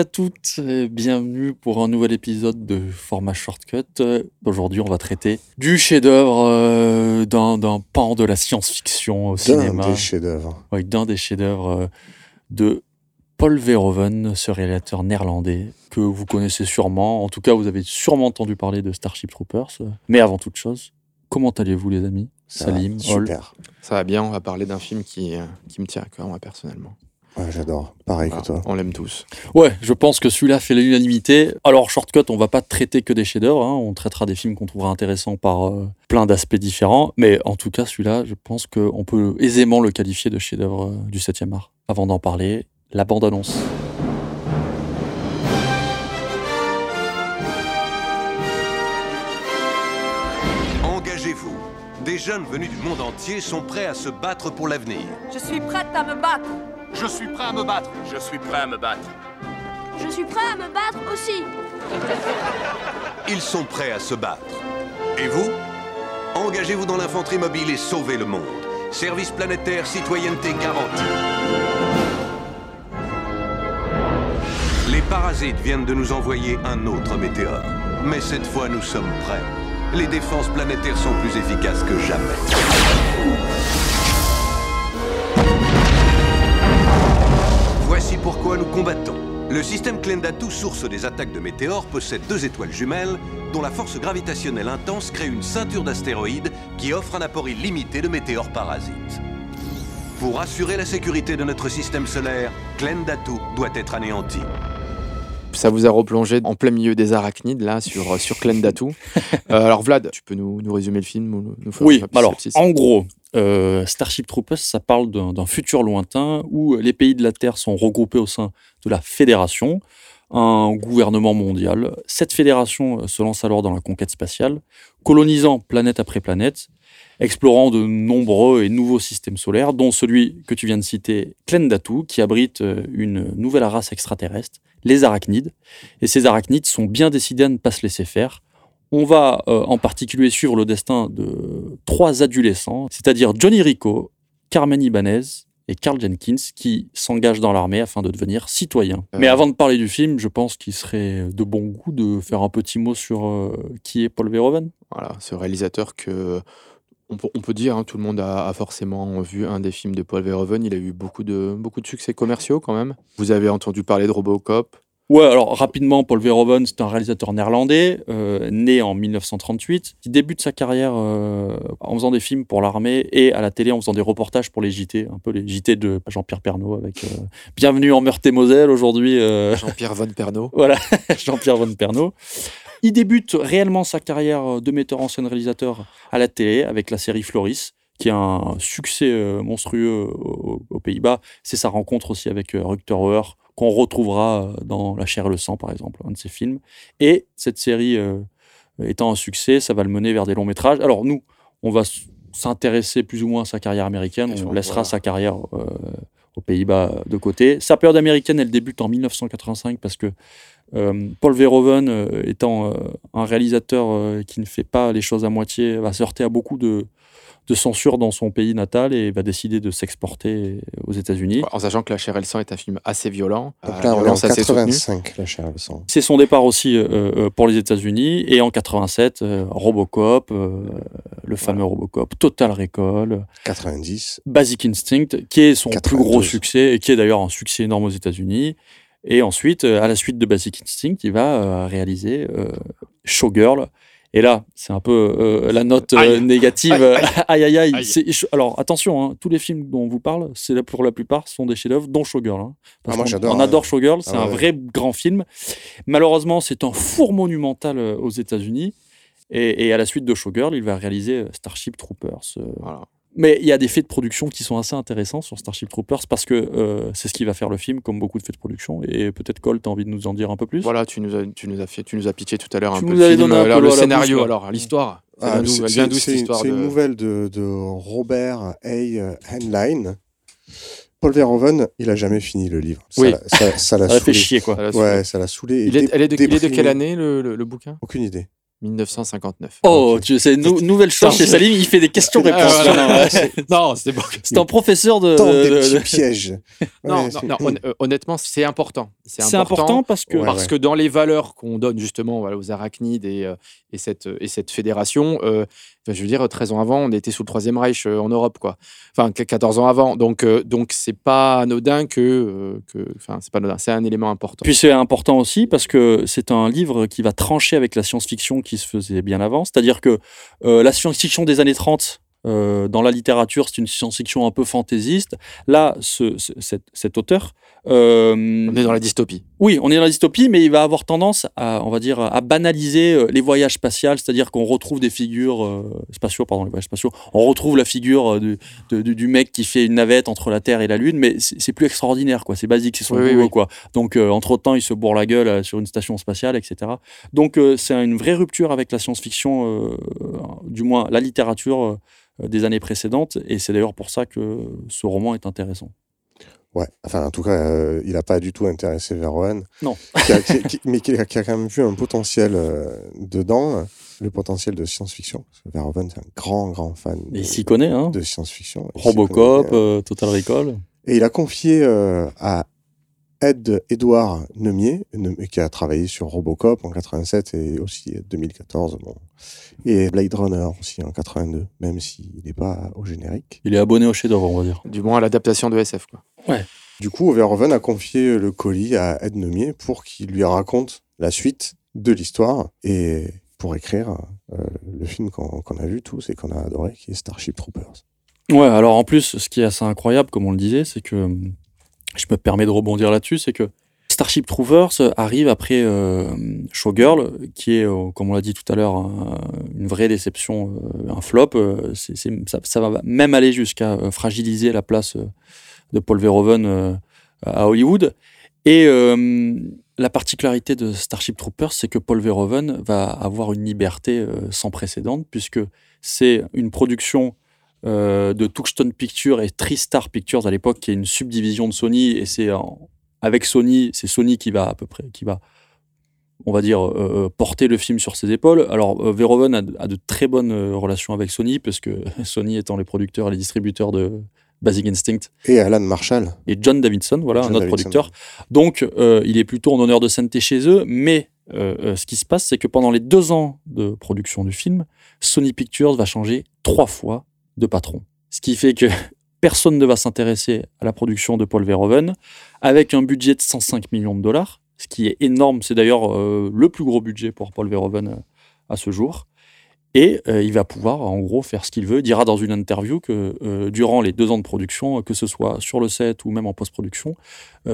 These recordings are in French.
À toutes, et bienvenue pour un nouvel épisode de Format Shortcut. Euh, Aujourd'hui, on va traiter du chef-d'œuvre euh, d'un d'un pan de la science-fiction au D'un cinéma. des chefs-d'œuvre. Oui, d'un des chefs-d'œuvre euh, de Paul Verhoeven, ce réalisateur néerlandais que vous connaissez sûrement. En tout cas, vous avez sûrement entendu parler de Starship Troopers. Mais avant toute chose, comment allez-vous, les amis? Ça va, Salim, Hol. Super. Ça va bien, on va parler d'un film qui, euh, qui me tient à cœur, moi, personnellement. Ouais, j'adore. Pareil Voilà, que toi. on l'aime tous. Ouais, je pense que celui-là fait l'unanimité. Alors, Shortcut, on va pas traiter que des chefs-d'œuvre. hein. On traitera des films qu'on trouvera intéressants par euh, plein d'aspects différents. Mais en tout cas, celui-là, je pense qu'on peut aisément le qualifier de chef-d'œuvre euh, du 7e art. Avant d'en parler, la bande-annonce. Engagez-vous. Des jeunes venus du monde entier sont prêts à se battre pour l'avenir. Je suis prête à me battre. Je suis prêt à me battre. Je suis prêt à me battre. Je suis prêt à me battre aussi. Ils sont prêts à se battre. Et vous? Engagez-vous dans l'infanterie mobile et sauvez le monde. Service planétaire, citoyenneté garantie. Les parasites viennent de nous envoyer un autre météore. Mais cette fois, nous sommes prêts. Les défenses planétaires sont plus efficaces que jamais. Pourquoi nous combattons. Le système Klendatu, source des attaques de météores, possède deux étoiles jumelles dont la force gravitationnelle intense crée une ceinture d'astéroïdes qui offre un apport illimité de météores parasites. Pour assurer la sécurité de notre système solaire, Klendatu doit être anéanti. Ça vous a replongé en plein milieu des arachnides, là, sur, euh, sur Klendatu. Euh, alors, Vlad, tu peux nous, nous résumer le film ou nous- faire Oui, alors, en gros, euh, Starship Troopers, ça parle d'un futur lointain où les pays de la Terre sont regroupés au sein de la Fédération, un gouvernement mondial. Cette fédération euh, se lance alors dans la conquête spatiale, colonisant planète après planète, explorant de nombreux et nouveaux systèmes solaires, dont celui que tu viens de citer, Klendatu, qui abrite euh, une nouvelle race extraterrestre, les arachnides. Et ces arachnides sont bien décidés à ne pas se laisser faire. On va euh, en particulier suivre le destin de trois adolescents, c'est-à-dire Johnny Rico, Carmen Ibanez et Carl Jenkins, qui s'engagent dans l'armée afin de devenir citoyens. Euh. Mais avant de parler du film, je pense qu'il serait de bon goût de faire un petit mot sur euh, qui est Paul Verhoeven. Voilà, ce réalisateur que. On peut, on peut dire, hein, tout le monde a, a forcément vu un des films de Paul Verhoeven. Il a eu beaucoup de, beaucoup de succès commerciaux quand même. Vous avez entendu parler de Robocop. Ouais, alors rapidement, Paul Verhoeven, c'est un réalisateur néerlandais, euh, né en 1938, qui débute sa carrière euh, en faisant des films pour l'armée et à la télé en faisant des reportages pour les JT, un peu les JT de Jean-Pierre Pernaut avec euh, Bienvenue en Meurthe-et-Moselle aujourd'hui. Jean-Pierre Von Pernaut. Voilà, Jean-Pierre Von Pernaut. Il débute réellement sa carrière de metteur en scène réalisateur à la télé avec la série Floris, qui a un succès euh, monstrueux aux, aux Pays-Bas. C'est sa rencontre aussi avec euh, Rutger Hauer, qu'on retrouvera euh, dans La chair et le sang, par exemple, un de ses films. Et cette série euh, étant un succès, ça va le mener vers des longs métrages. Alors nous, on va s'intéresser plus ou moins à sa carrière américaine. On laissera voilà. sa carrière euh, aux Pays-Bas de côté. Sa période américaine, elle débute en 1985 parce que euh, Paul Verhoeven, euh, étant euh, un réalisateur euh, qui ne fait pas les choses à moitié, va se heurter à beaucoup de, de censure dans son pays natal et va décider de s'exporter aux États-Unis. En sachant que La chair et le sang est un film assez violent. Donc à là, on est en violence assez soutenue. 85, la chair et le sang. C'est son départ aussi euh, euh, pour les États-Unis et en 87, euh, Robocop, euh, le fameux Robocop, Total Recall, 90. Basic Instinct, qui est son plus 92. gros succès et qui est d'ailleurs un succès énorme aux États-Unis. Et ensuite, euh, à la suite de Basic Instinct, il va euh, réaliser euh, Showgirl. Et là, c'est un peu euh, la note euh, Aïe. négative. Aïe, Aïe, aïe, Alors, attention, hein, tous les films dont on vous parle, c'est pour la plupart, sont des chefs-d'œuvre, dont Showgirl. hein. Parce Ah, moi, j'adore, On adore hein. Showgirl, c'est Ah un ouais. vrai grand film. Malheureusement, c'est un four monumental aux États-Unis. Et, et à la suite de Showgirl, il va réaliser Starship Troopers. euh. Voilà. Mais il y a des faits de production qui sont assez intéressants sur Starship Troopers parce que euh, c'est ce qui va faire le film, comme beaucoup de faits de production. Et peut-être Cole, tu as envie de nous en dire un peu plus? Voilà, tu nous as, tu nous as fait, tu nous as pitché tout à l'heure un Tu peu film, donné un alors, peu le scénario, bouche, alors l'histoire. Ah, c'est- une de- nouvelle de, de Robert A. Heinlein. Paul Verhoeven, il a jamais fini le livre. Ça Oui. l'a- Ça ça l'a Ça l'a fait saoulé. chier, quoi. Ça l'a saoulé. Ouais, ça l'a saoulé. Il est, elle est de, il est de quelle année le, le- le bouquin? Aucune idée. 1959. Oh, tu sais, nou- nouvelle chose chez Salim, il fait des questions-réponses. Ah, voilà. Non, c'est- c'est bon. C'est un professeur de. Tant des de- petits de- pièges. Non, Ouais, non, c'est- non, hon- euh, honnêtement, c'est important. C'est important parce que. Ouais, parce ouais. que dans les valeurs qu'on donne justement voilà, aux arachnides et, euh, et, cette, et cette fédération, euh, enfin, je veux dire, 13 ans avant, on était sous le Troisième Reich euh, en Europe, quoi. Enfin, qu- 14 ans avant. Donc, euh, donc c'est pas anodin que. euh, que enfin, c'est pas anodin, c'est un élément important. Puis c'est important aussi parce que c'est un livre qui va trancher avec la science-fiction qui se faisait bien avant. C'est-à-dire que la science-fiction des années 30, euh, dans la littérature, c'est une science-fiction un peu fantaisiste. Là, ce, ce- cet, cet auteur. euh, on est dans la dystopie. Oui, on est dans la dystopie, mais il va avoir tendance à, on va dire, à banaliser euh, les voyages spatials, c'est-à-dire qu'on retrouve des figures euh, spatiaux, pardon, les voyages spatiaux. On retrouve la figure du, de- du, du mec qui fait une navette entre la Terre et la Lune, mais c'est plus extraordinaire, quoi. C'est basique, c'est son Oui, boulot, oui. quoi. Donc, entre temps, il se bourre la gueule sur une station spatiale, etc. Donc, c'est une vraie rupture avec la science-fiction, du moins la littérature des années précédentes, et c'est d'ailleurs pour ça que ce roman est intéressant. Ouais, enfin, en tout cas, euh, il n'a pas du tout intéressé Verhoeven. Non. Qui a- qui- qui- mais qui a, quand même vu un potentiel euh, dedans, euh, le potentiel de science-fiction. Verhoeven, c'est un grand, grand fan Et de, il s'y connaît, hein. de science-fiction. Robocop, connaît euh, Total Recall. Et il a confié euh, à Ed Edouard Nemier, Ne- qui a travaillé sur Robocop en 87 et aussi 2014, bon. et Blade Runner aussi en 82, même s'il n'est pas au générique. Il est abonné au chef-d'œuvre, on va dire. Du moins à l'adaptation de SF. Quoi. Du coup, Verhoeven a confié le colis à Ed Nemier pour qu'il lui raconte la suite de l'histoire et pour écrire euh, le film qu'on qu'on a vu tous et qu'on a adoré, qui est Starship Troopers. Ouais, alors en plus, ce qui est assez incroyable, comme on le disait, c'est que hum, je me permets de rebondir là-dessus, c'est que Starship Troopers arrive après euh, Showgirl, qui est, euh, comme on l'a dit tout à l'heure, un- une vraie déception, euh, un flop. Euh, ça, ça va même aller jusqu'à euh, fragiliser la place euh, de Paul Verhoeven euh, à Hollywood. Et euh, la particularité de Starship Troopers, c'est que Paul Verhoeven va avoir une liberté euh, sans précédent, puisque c'est une production euh, de Touchstone Pictures et TriStar Pictures à l'époque, qui est une subdivision de Sony, et c'est avec Sony, c'est Sony qui va à peu près, qui va, on va dire, euh, porter le film sur ses épaules. Alors euh, Verhoeven a, de- a de très bonnes euh, relations avec Sony, parce que Sony étant les producteurs et les distributeurs de Basic Instinct Et Alan Marshall. et John Davidson, voilà, John un autre Davidson. producteur. Donc, euh, il est plutôt en honneur de sainteté chez eux, mais euh, euh, ce qui se passe, c'est que pendant les deux ans de production du film, Sony Pictures va changer trois fois de patron. Ce qui fait que personne ne va s'intéresser à la production de Paul Verhoeven, avec un budget de 105 millions de dollars, ce qui est énorme. C'est d'ailleurs euh, le plus gros budget pour Paul Verhoeven euh, à ce jour. Et euh, il va pouvoir, en gros, faire ce qu'il veut. Il dira dans une interview que durant les deux ans de production, que ce soit sur le set ou même en post-production,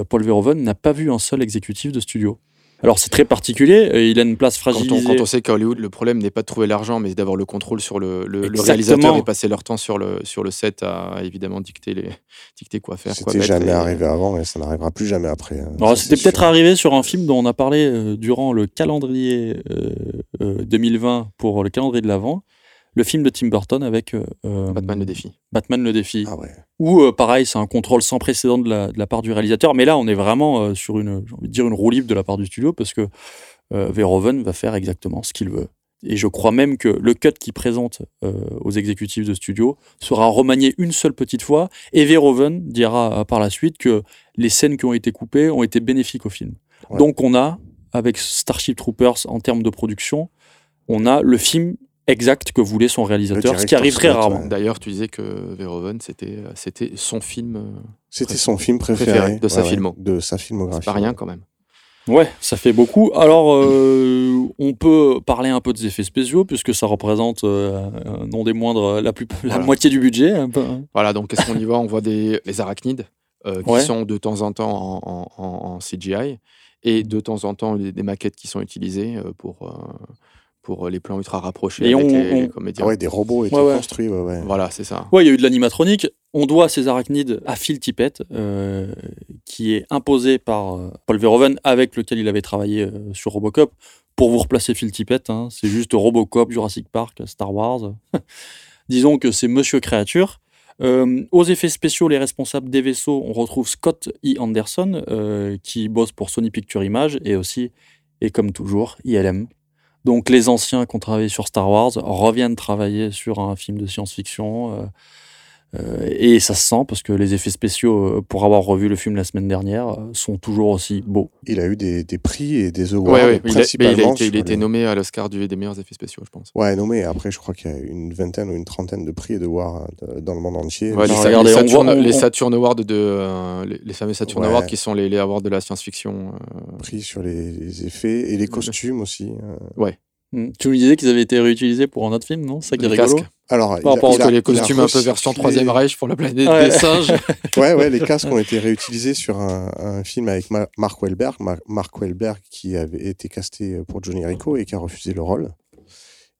Paul Verhoeven n'a pas vu un seul exécutif de studio. Alors c'est très particulier, euh, il a une place Quand on, fragilisée. quand on sait qu'à Hollywood, le problème n'est pas de trouver l'argent, mais d'avoir le contrôle sur le, le, le Exactement. réalisateur et passer leur temps sur le, sur le set à évidemment dicter, les, dicter quoi faire. C'était jamais et- arrivé avant et ça n'arrivera plus jamais après. hein. C'était peut-être arrivé sur un film dont on a parlé euh, durant le calendrier euh, euh, 2020 pour le calendrier de l'Avent, le film de Tim Burton avec euh, euh, Batman le défi. Batman le défi. Ah ouais. Où, euh, pareil, c'est un contrôle sans précédent de la, de la part du réalisateur. Mais là, on est vraiment euh, sur une, j'ai envie de dire, une roue libre de la part du studio parce que Verhoeven va faire exactement ce qu'il veut. Et je crois même que le cut qu'il présente aux exécutifs de studio sera remanié une seule petite fois. Et Verhoeven dira par la suite que les scènes qui ont été coupées ont été bénéfiques au film. Ouais. Donc, on a, avec Starship Troopers en termes de production, on a le film exact que voulait son réalisateur, ce qui arrive très rarement. ouais. D'ailleurs, tu disais que Verhoeven, c'était c'était son film. euh, C'était son film préféré, Préféré de sa ouais, filmo. de sa C'est filmographie. pas rien quand même. Ouais, ça fait beaucoup. Alors, euh, on peut parler un peu des effets spéciaux, puisque ça représente, euh, euh, non des moindres, la, plus, la Voilà. moitié du budget. Un peu, hein. Voilà, donc qu'est-ce qu'on y voit? On voit des, les arachnides euh, qui Ouais. sont de temps en temps en, en- en- en CGI et de temps en temps des maquettes qui sont utilisées euh, pour, euh, pour les plans ultra rapprochés Et avec on- les, on- les comédiens. Ah ouais, des robots Ouais, ouais. construits, ouais, ouais. Voilà, c'est ça. Ouais, il y a eu de l'animatronique. On doit ces arachnides à Phil Tippett, euh, qui est imposé par euh, Paul Verhoeven, avec lequel il avait travaillé euh, sur Robocop. Pour vous replacer Phil Tippett, hein, c'est juste Robocop, Jurassic Park, Star Wars. Disons que c'est Monsieur Créature. Euh, aux effets spéciaux, les responsables des vaisseaux, on retrouve Scott E. Anderson, euh, qui bosse pour Sony Picture Images, et aussi, et comme toujours, ILM. Donc les anciens qui ont travaillé sur Star Wars reviennent travailler sur un film de science-fiction. Euh, et ça se sent parce que les effets spéciaux, euh, pour avoir revu le film la semaine dernière, euh, sont toujours aussi beaux. Il a eu des, des prix et des awards, Ouais, ouais, il, a, mais il a principalement. été, il a été les- nommé à l'Oscar du- des meilleurs effets spéciaux, je pense. Ouais, nommé. Après, je crois qu'il y a une vingtaine ou une trentaine de prix et de awards euh, dans le monde entier. Ouais, les, Non, Sa- regardez, les on Saturn, voit- on- les on- Saturn Awards de euh, les, les fameux Saturn Ouais. Awards qui sont les, les awards de la science-fiction. euh, prix sur les, les effets et les costumes aussi. euh. Hmm. Tu me disais qu'ils avaient été réutilisés pour un autre film, non? C'est ça qui est rigolo. casques. Alors, il rapport il Parce a- que les il a costumes un peu version Troisième Reich pour la planète Ouais. des singes. Ouais, ouais, les casques ont été réutilisés sur un, un film avec Ma- Mark Wahlberg. Ma- Mark Wahlberg qui avait été casté pour Johnny Rico et qui a refusé le rôle.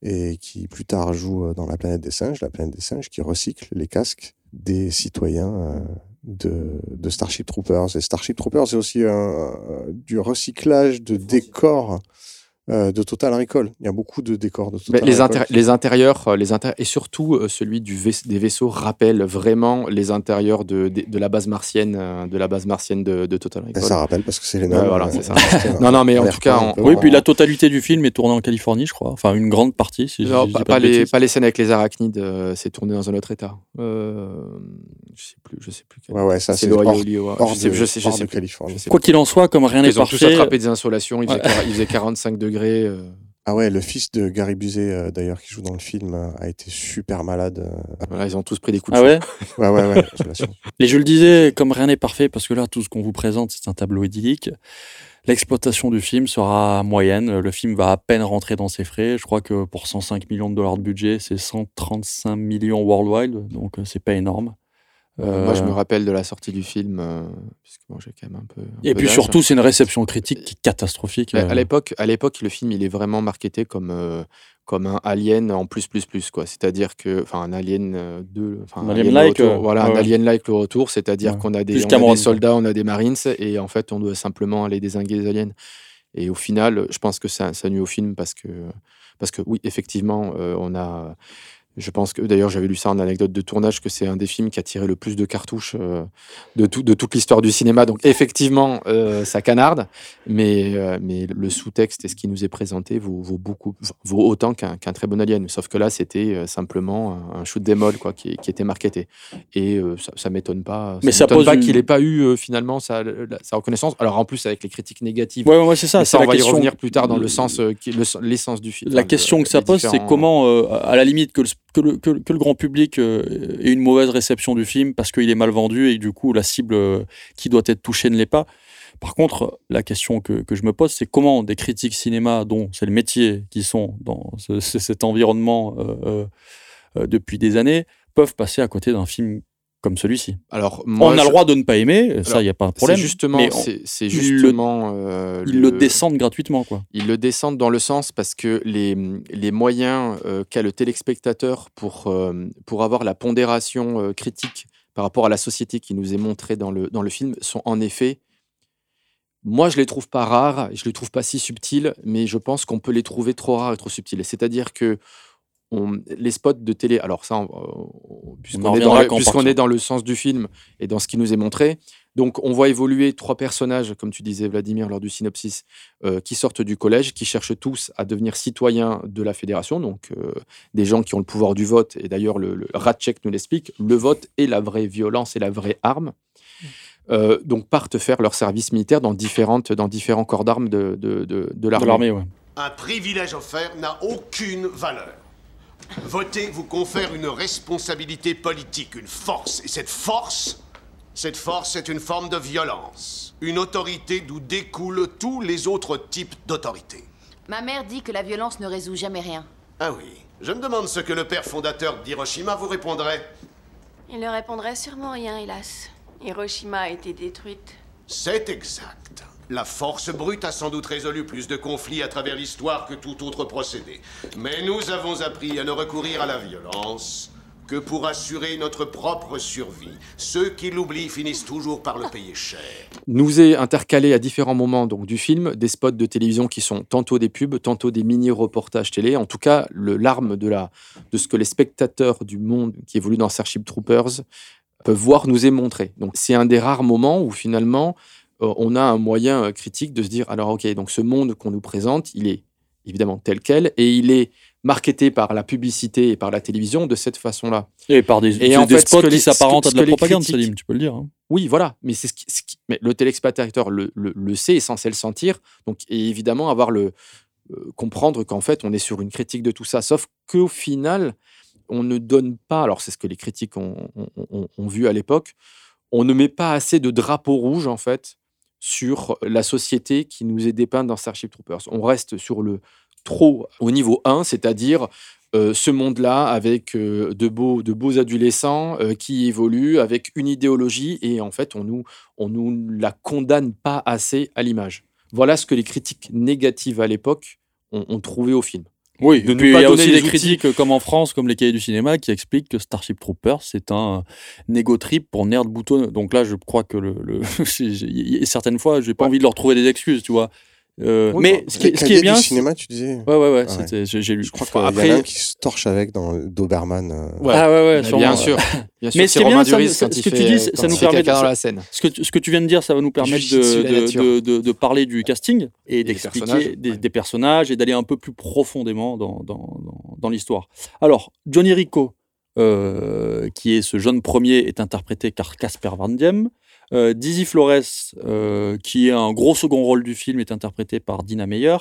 Et qui plus tard joue dans La planète des singes, La planète des singes, qui recycle les casques des citoyens euh, de, de Starship Troopers. Et Starship Troopers, c'est aussi un- du recyclage de décors euh, de Total Recall. Il y a beaucoup de décors de Mais Total les, intérie- les intérieurs, euh, les intérie- et surtout euh, celui du vais- des vaisseaux rappelle vraiment les intérieurs de, de, de la base martienne, de la base martienne de, de Total Et Recall. ça rappelle parce que c'est les voilà, euh, c'est ça. Non, non, mais en tout cas, Oui, puis la totalité du film est tournée en Californie, je crois. Enfin, une grande partie, si je- Non, je pas, pas pas les, pas les scènes avec les arachnides, euh, c'est tourné dans un autre état. Euh, je sais plus, je sais plus. quel- Ouais, ouais, ça c'est hors, Iowa. hors Je sais, de, je sais, je sais. Californie. Je sais Quoi qu'il en soit, comme rien n'est Ils ont tous parfait, attrapé des insolations, il faisait, Ouais. quar- il faisait 45 degrés. Euh. Ah ouais, le fils de Gary Busey, euh, d'ailleurs, qui joue dans le film, euh, a été super malade. euh. Voilà, ils ont tous pris des coups de ah ouais Ouais, ouais, ouais. Et je le disais, comme rien n'est parfait, parce que là, tout ce qu'on vous présente, c'est un tableau idyllique. L'exploitation du film sera moyenne. Le film va à peine rentrer dans ses frais. Je crois que pour 105 millions de dollars de budget, c'est 135 millions worldwide, donc c'est pas énorme. Moi, je Euh, me rappelle de la sortie du film, euh, puisque bon, j'ai quand même un peu. un Et peu puis surtout, c'est une réception critique qui est catastrophique. À- euh. À l'époque, à l'époque, le film, il est vraiment marketé comme euh, comme un Alien en plus plus plus quoi. C'est-à-dire que, enfin, un Alien euh, 2, enfin, Un retour, euh, voilà, un ouais. Alien-like le retour, c'est-à-dire Ouais. qu'on a des, on a soldats, on a des Marines, et en fait, on doit simplement aller désinguer les aliens. Et au final, je pense que ça, ça nuit au film parce que, parce que oui, effectivement, euh, on a. Je pense que d'ailleurs j'avais lu ça en anecdote de tournage que c'est un des films qui a tiré le plus de cartouches euh, de, tout, de toute l'histoire du cinéma. Donc effectivement, euh, ça canarde, mais, euh, mais le sous-texte et ce qui nous est présenté vaut, vaut beaucoup, vaut autant qu'un très bon Alien. Sauf que là, c'était euh, simplement un, shoot d'émol quoi, qui, qui était marketé. Et ça, ça m'étonne pas. Mais ça pose pas une- qu'il n'ait pas eu finalement sa, la- sa reconnaissance. Alors en plus avec les critiques négatives. Ouais, ouais, c'est ça. Ça, on la va y revenir plus tard dans le sens, le l'essence du film. La Enfin, question que ça pose, c'est comment, à la limite, que le, que le, grand public euh, ait une mauvaise réception du film parce qu'il est mal vendu et du coup la cible euh, qui doit être touchée ne l'est pas. Par contre, la question que, je me pose, c'est comment des critiques cinéma, dont c'est le métier, qui sont dans ce- ce- cet environnement euh, depuis des années, peuvent passer à côté d'un film comme celui-ci. Alors, moi, On a je- le droit de ne pas aimer, ça, Alors, il n'y a pas de C'est problème. justement, mais on- c'est c'est ils le- justement euh, ils le descendent gratuitement, quoi. Ils le descendent dans le sens parce que les, les moyens euh, qu'a le téléspectateur pour, euh, pour avoir la pondération euh, critique par rapport à la société qui nous est montrée dans le, dans le film sont en effet, moi je les trouve pas rares, je les trouve pas si subtils, mais je pense qu'on peut les trouver trop rares et trop subtils. C'est-à-dire que on- les spots de télé, alors ça, on- puisqu'on est, dans le- est dans sens du film et dans ce qui nous est montré, donc on voit évoluer trois personnages, comme tu disais Vladimir lors du synopsis, euh, qui sortent du collège, qui cherchent tous à devenir citoyens de la fédération, donc euh, des gens qui ont le pouvoir du vote, et d'ailleurs le, le Ratchek nous l'explique, le vote est la vraie violence et la vraie arme. Euh, donc partent faire leur service militaire dans, différentes, dans différents corps d'armes de, de, de, de De l'armée. l'armée, ouais. Un privilège offert n'a aucune valeur. Voter vous confère une responsabilité politique, une force. Et cette force, cette force est une forme de violence. Une autorité d'où découlent tous les autres types d'autorité. Ma mère dit que la violence ne résout jamais rien. Ah oui. Je me demande ce que le père fondateur d'Hiroshima vous répondrait. Il ne répondrait sûrement rien, hélas. Hiroshima a été détruite. C'est exact. La force brute a sans doute résolu plus de conflits à travers l'histoire que tout autre procédé. Mais nous avons appris à ne recourir à la violence que pour assurer notre propre survie. Ceux qui l'oublient finissent toujours par le payer cher. nous est intercalé à différents moments du film des spots de télévision qui sont tantôt des pubs, tantôt des mini-reportages télé. En tout cas, l'arme de, la, de ce que les spectateurs du monde qui évoluent dans Starship Troopers peuvent voir nous est montré. Donc c'est un des rares moments où finalement on a un moyen euh, critique de se dire alors ok donc ce monde qu'on nous présente il est évidemment tel quel et il est marketé par la publicité et par la télévision de cette façon-là. Et par des, Et des en fait, ce spots que les- qui s'apparentent à de la propagande, Salim, tu peux le dire. hein. Oui, voilà, mais c'est ce qui, ce qui- mais le téléspectateur le, le, le sait, est censé le sentir, donc et évidemment avoir le euh, comprendre qu'en fait on est sur une critique de tout ça, sauf qu'au final on ne donne pas, alors c'est ce que les critiques ont, ont- ont- ont vu à l'époque, on ne met pas assez de drapeaux rouges en fait sur la société qui nous est dépeinte dans Starship Troopers. On reste sur le trop au niveau 1, c'est-à-dire euh, ce monde-là avec euh, de, beaux, de beaux adolescents euh, qui évoluent avec une idéologie et en fait on nous, on nous la condamne pas assez à l'image. Voilà ce que les critiques négatives à l'époque ont, ont trouvé au film. Oui, de puis il y a aussi des critiques comme en France, comme les cahiers du cinéma, qui expliquent que Starship Troopers, c'est un négo trip pour nerd boutonneux. Donc là, je crois que le, certaines fois, j'ai pas envie de leur trouver des excuses, tu vois. Euh, Oui, mais bah, ce qui, Les ce qui est bien, du c'est- cinéma, tu disais ouais, ouais, ouais, Ah ouais. j'ai lu. Je crois qu'il y en a après, un qui se torche avec dans Doberman. euh, Ouais. ah ouais, ouais, sûrement, bien ouais. sûr, bien sûr, Mais ce qui est bien, ça- ce que tu dis, ça nous permet de- caca dans ça- la scène. Ce que, tu- ce que tu viens de dire, ça va nous permettre de, de, nature. de- de- de parler du casting et d'expliquer des, ouais. des personnages et d'aller un peu plus profondément dans, dans, dans- dans l'histoire. Alors, Johnny Rico, euh, qui est ce jeune premier, est interprété par Casper Van Diem. Euh, Dizzy Flores, euh, qui est un gros second rôle du film, est interprété par Dina Meyer.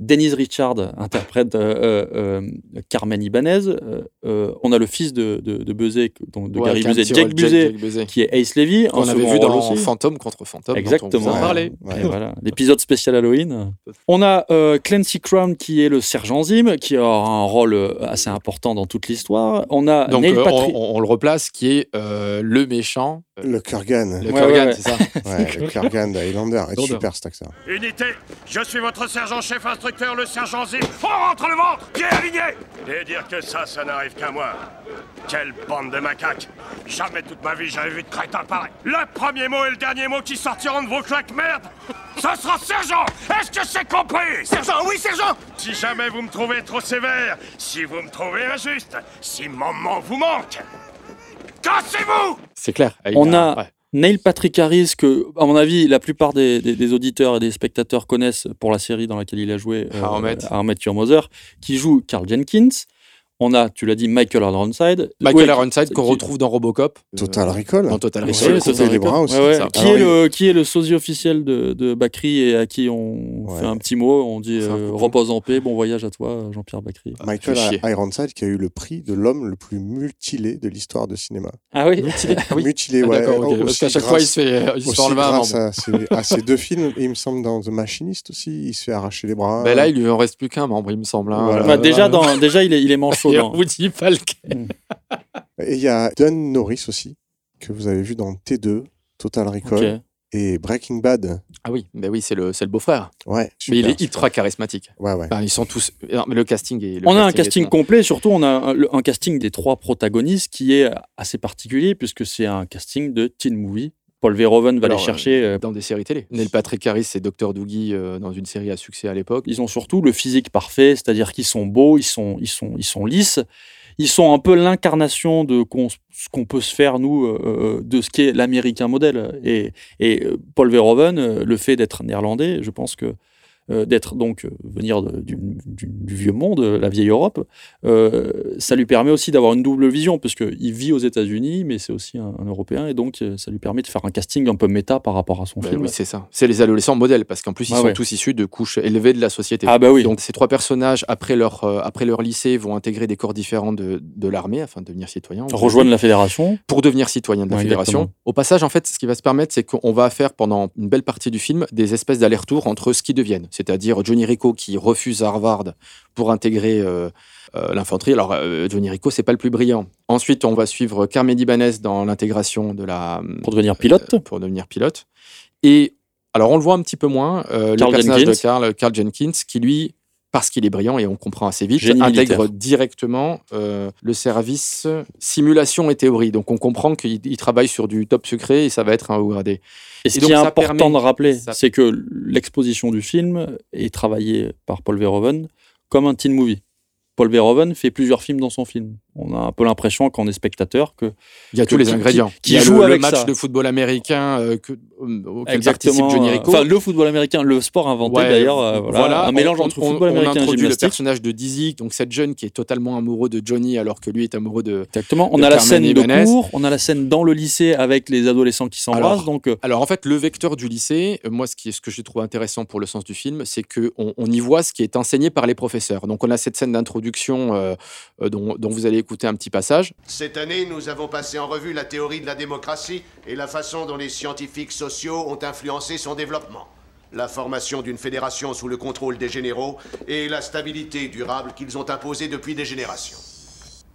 Denise Richard interprète euh, euh, euh, Carmen Ibanez. Euh, euh, on a le fils de, de, de Buzet, donc de Ouais, Gary Buzet, Jack Buzet, qui est Ace Levy. un avait vu dans aussi. Fantôme contre Fantôme. on Exactement. a Ouais. parlé. Ouais. Voilà, l'épisode spécial Halloween. On a euh, Clancy Crown qui est le sergent Zim, qui a un rôle assez important dans toute l'histoire. On a Donc Neil euh, Patrick. on, on le replace, qui est euh, le méchant, Le Kurgan. le Ouais, Kurgan, ouais, ouais. c'est ça. Ouais, le Kurgan de Highlander. est Highlander. super cet acteur. Unité, je suis votre sergent-chef instructeur, le sergent Zip. On rentre le ventre, pied aligné Et dire que ça, ça n'arrive qu'à moi. Quelle bande de macaques Jamais toute ma vie j'avais vu de crétin pareil. Le premier mot et le dernier mot qui sortiront de vos claques merde, ce sera sergent Est-ce que c'est compris? Sergent, oui, sergent Si jamais vous me trouvez trop sévère, si vous me trouvez injuste, si maman vous manque, cassez-vous C'est clair. Il On a- a- ouais. Neil Patrick Harris, que, à mon avis, la plupart des, des- des auditeurs et des spectateurs connaissent pour la série dans laquelle il a joué, euh, How I Met. How I Met Your Mother, qui joue Carl Jenkins. On a, tu l'as dit, Michael Ironside. Michael Ironside qu'on qui- retrouve dans Robocop. euh, Total Recall. Dans Total Il Recall. Total les bras aussi. Ouais, ouais. ça. Qui, Alors, est il- le, qui est le sosie officiel de, de Bakri et à qui on Ouais. fait un petit mot On dit euh, repose en paix, bon voyage à toi, Jean-Pierre Bakri. Michael Fait chier. Ironside qui a eu le prix de l'homme le plus mutilé de l'histoire de cinéma. Ah oui Mutilé. Ah oui. Mutilé, Ah, ouais. Parce qu'à chaque grâce- fois, il se fait, il se fait aussi enlever un à ses deux films, il me semble dans The Machinist aussi, il se fait arracher les bras. Ben là, il lui en reste plus qu'un membre, il me semble. hein. Voilà. Euh, Bah, déjà, il, est, il manchot. Et dans- on vous dit pas lequel. Et il y a Dunn Norris aussi, que vous avez vu dans T2, Total Recall, et Breaking Bad. Ah oui, ben oui, c'est le, c'est le beau-frère. Ouais, Mais il est ultra charismatique. Ouais, ouais. Ils sont tous. non, mais le casting est. le On a un casting complet, surtout on a un, un casting des trois protagonistes qui est assez particulier puisque c'est un casting de teen movie. Paul Verhoeven va Alors, les chercher. euh, Dans des séries télé. Neil Patrick Harris, c'est Dr. Doogie euh, dans une série à succès à l'époque. Ils ont surtout le physique parfait, c'est-à-dire qu'ils sont beaux, ils sont, ils sont, ils sont lisses. Ils sont un peu l'incarnation de qu'on- ce qu'on peut se faire, nous, euh, euh, de ce qu'est l'américain modèle. Et, et euh, Paul Verhoeven, euh, le fait d'être néerlandais, je pense que euh, d'être donc euh, venir de- du, du- du vieux monde, euh, la vieille Europe, euh, ça lui permet aussi d'avoir une double vision, parce qu'il vit aux États-Unis, mais c'est aussi un, un Européen, et donc euh, ça lui permet de faire un casting un peu méta par rapport à son Ben film. oui, c'est ça. C'est les adolescents modèles, parce qu'en plus, ils Ah sont ouais. tous issus de couches élevées de la société. ah bah oui. Donc ces trois personnages, après leur, euh, après leur lycée, vont intégrer des corps différents de, de l'armée afin de devenir citoyens. Rejoindre la fédération. pour devenir citoyen de la Ouais, fédération. exactement. Au passage, en fait, ce qui va se permettre, c'est qu'on va faire pendant une belle partie du film des espèces d'allers-retours entre ce qu'ils deviennent. C'est-à-dire Johnny Rico qui refuse Harvard pour intégrer euh, euh, l'infanterie. Alors, euh, Johnny Rico, c'est pas le plus brillant. Ensuite, on va suivre Carmen Ibanez dans l'intégration de la Pour devenir pilote. pour devenir pilote. Et Alors, on le voit un petit peu moins. le personnage Jenkins. de Carl, Carl Jenkins, qui lui, parce qu'il est brillant et on comprend assez vite, Génie intègre militaire. directement euh, le service simulation et théorie. Donc, on comprend qu'il il travaille sur du top secret et ça va être un haut gradé. Et ce Et qui est important permet- de rappeler, ça- c'est que l'exposition du film est travaillée par Paul Verhoeven comme un teen movie. Paul Verhoeven fait plusieurs films dans son film. On a un peu l'impression, quand on est spectateur, que Il y a tous les qui- ingrédients. qui Il y a joue le, le avec match ça. de football américain euh, que, euh, auquel exactement, participe Johnny Rico. enfin le football américain, le sport inventé Ouais, d'ailleurs, euh, voilà, un on- mélange entre on- football on américain introduit le personnage de Dizzy, donc cette jeune qui est totalement amoureux de Johnny alors que lui est amoureux de. Exactement. On de a la Carmen scène de cours, on a la scène dans le lycée avec les adolescents qui s'embrassent. Alors, Donc, euh, Alors en fait, le vecteur du lycée, moi ce, qui est, ce que j'ai trouvé intéressant pour le sens du film, c'est que on, y voit ce qui est enseigné par les professeurs. Donc on a cette scène d'introduction dont, dont vous allez Cette année, nous avons passé en revue la théorie de la démocratie et la façon dont les scientifiques sociaux ont influencé son développement. La formation d'une fédération sous le contrôle des généraux et la stabilité durable qu'ils ont imposée depuis des générations.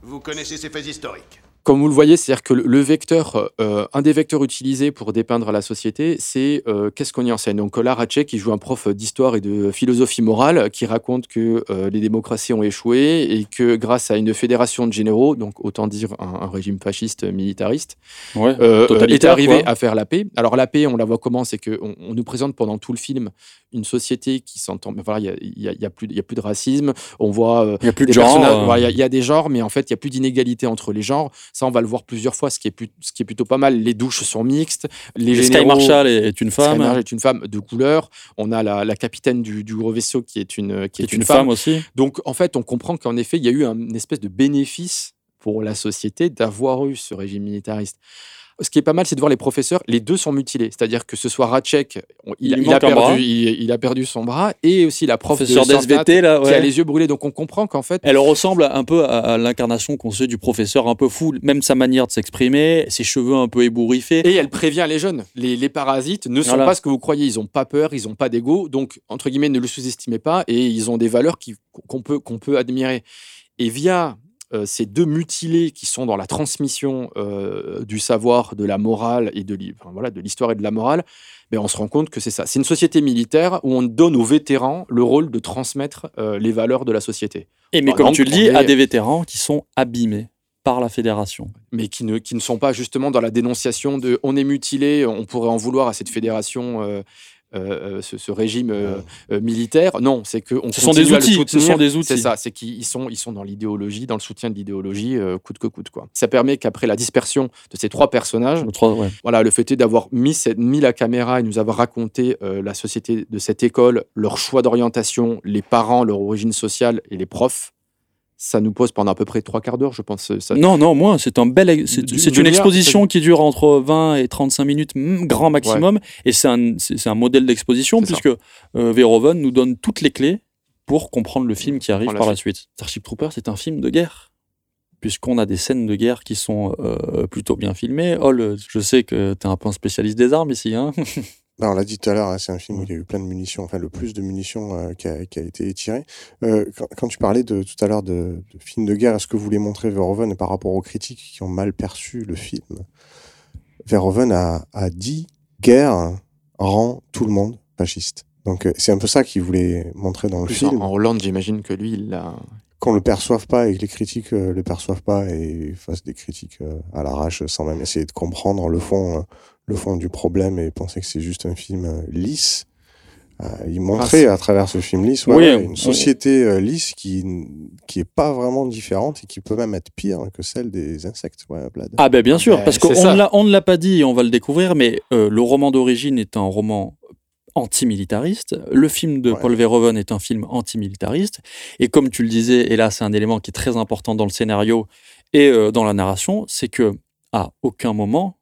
Vous connaissez ces faits historiques Comme vous le voyez, c'est-à-dire que le, vecteur, euh, un des vecteurs utilisés pour dépeindre la société, c'est euh, qu'est-ce qu'on y enseigne? Donc là, Ratchet, qui joue un prof d'histoire et de philosophie morale, qui raconte que euh, les démocraties ont échoué et que grâce à une fédération de généraux, donc autant dire un, un régime fasciste militariste, ouais, est arrivé quoi. à faire la paix. Alors la paix, on la voit comment? C'est qu'on on nous présente pendant tout le film une société qui s'entend. Voilà, il y a- y, a, plus de- racisme. On voit Il n'y a plus de genre. voilà, Il y, y a des genres, mais en fait, il y a plus d'inégalité entre les genres. Ça, on va le voir plusieurs fois, ce qui est, plus- ce qui est plutôt pas mal. Les douches sont mixtes. Les Sky généraux- Marshall est, une Sky femme, Marshall est une femme de couleur. On a la, la capitaine du, du gros vaisseau qui est une, qui est est une femme aussi. donc, en fait, on comprend qu'en effet, il y a eu un, une espèce de bénéfice pour la société d'avoir eu ce régime militariste. Ce qui est pas mal, c'est de voir les professeurs, les deux sont mutilés. C'est-à-dire que ce soit Ratchek, il, Il lui il a perdu, il, a perdu son bras, et aussi la prof Professeur de là, qui a les yeux brûlés. Donc, on comprend qu'en fait, Elle ressemble un peu à, à l'incarnation qu'on sait du professeur un peu fou, même sa manière de s'exprimer, ses cheveux un peu ébouriffés. Et elle prévient les jeunes. Les, les parasites ne sont Voilà. pas ce que vous croyez. Ils n'ont pas peur, ils n'ont pas d'ego. Donc, entre guillemets, ne le sous-estimez pas. Et ils ont des valeurs qu'on peut, qu'on peut admirer. Et via euh, ces deux mutilés qui sont dans la transmission euh, du savoir, de la morale et de l'hi- enfin, voilà, de l'histoire et de la morale, ben, on se rend compte que c'est ça. C'est une société militaire où on donne aux vétérans le rôle de transmettre euh, les valeurs de la société. Et mais Par comme exemple, tu le dis, est- à des vétérans qui sont abîmés par la fédération. mais qui ne, qui ne sont pas justement dans la dénonciation de on est mutilé, on pourrait en vouloir à cette fédération, euh, euh, euh, ce, ce régime euh, militaire. Non, c'est que on Ce sont des outils, ce soutenir. sont des outils. C'est ça, c'est qu'ils sont, ils sont dans l'idéologie, dans le soutien de l'idéologie, euh, coûte que coûte. Quoi. Ça permet qu'après la dispersion de ces trois personnages, Le ouais. voilà, le fait est d'avoir mis, cette- mis la caméra et nous avoir raconté la société de cette école, leur choix d'orientation, les parents, leur origine sociale et les profs, ça nous pose pendant à peu près trois quarts d'heure, je pense. Ça, Non, non, moi, c'est un bel, c'est une exposition qui dure entre 20 et 35 minutes, grand maximum, et c'est un, un modèle d'exposition puisque euh, Verhoeven nous donne toutes les clés pour comprendre le film qui arrive Par la suite. Starship Troopers, c'est un film de guerre, puisqu'on a des scènes de guerre qui sont euh, plutôt bien filmées. Hall, je sais que tu es un peu un spécialiste des armes ici, hein Bah, on l'a dit tout à l'heure, hein, c'est un film où il y a eu plein de munitions, enfin le plus de munitions euh, qui, a, qui a été tiré. Euh, quand, quand tu parlais de, tout à l'heure de, de films de guerre, est-ce que vous voulez montrer Verhoeven par rapport aux critiques qui ont mal perçu le film? Verhoeven a, a dit guerre rend tout le monde fasciste. Donc euh, c'est un peu ça qu'il voulait montrer dans le plus en, film. en Hollande, j'imagine que lui, il a. Qu'on le perçoive pas et que les critiques euh, le perçoivent pas et fassent des critiques euh, à l'arrache sans même essayer de comprendre le fond, euh, le fond du problème et penser que c'est juste un film euh, lisse. Euh, il montrait à travers ce film lisse ouais, Oui, ouais, on- une société euh, lisse qui qui est pas vraiment différente et qui peut même être pire que celle des insectes. Ouais. Ah ben bien sûr, Ben, parce qu'on ne l'a- on ne l'a pas dit et on va le découvrir, mais euh, le roman d'origine est un roman antimilitariste. Le film de Ouais. Paul Verhoeven est un film antimilitariste. Et comme tu le disais, et là c'est un élément qui est très important dans le scénario et euh, dans la narration, c'est que à aucun moment